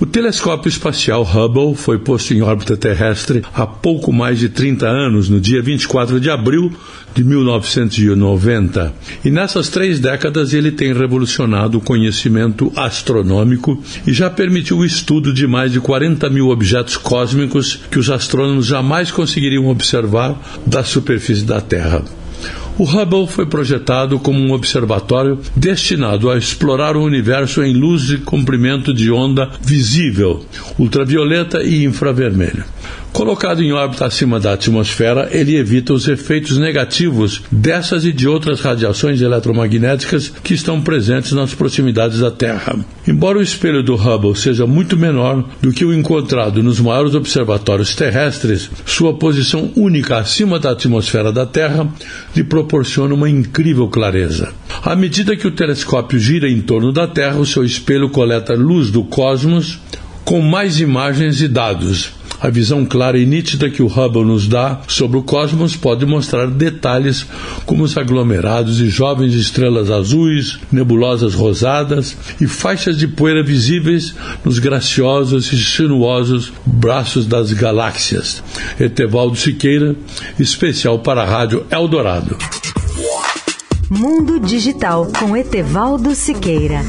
O telescópio espacial Hubble foi posto em órbita terrestre há pouco mais de 30 anos, no dia 24 de abril de 1990. E nessas três décadas ele tem revolucionado o conhecimento astronômico e já permitiu o estudo de mais de 40 mil objetos cósmicos que os astrônomos jamais conseguiriam observar da superfície da Terra. O Hubble foi projetado como um observatório destinado a explorar o universo em luz de comprimento de onda visível, ultravioleta e infravermelho. Colocado em órbita acima da atmosfera, ele evita os efeitos negativos dessas e de outras radiações eletromagnéticas que estão presentes nas proximidades da Terra. Embora o espelho do Hubble seja muito menor do que o encontrado nos maiores observatórios terrestres, sua posição única acima da atmosfera da Terra lhe proporciona uma incrível clareza. À medida que o telescópio gira em torno da Terra, o seu espelho coleta luz do cosmos com mais imagens e dados a visão clara e nítida que o Hubble nos dá sobre o cosmos pode mostrar detalhes como os aglomerados e jovens estrelas azuis, nebulosas rosadas e faixas de poeira visíveis nos graciosos e sinuosos braços das galáxias. Etevaldo Siqueira, especial para a Rádio Eldorado. Mundo Digital com Etevaldo Siqueira.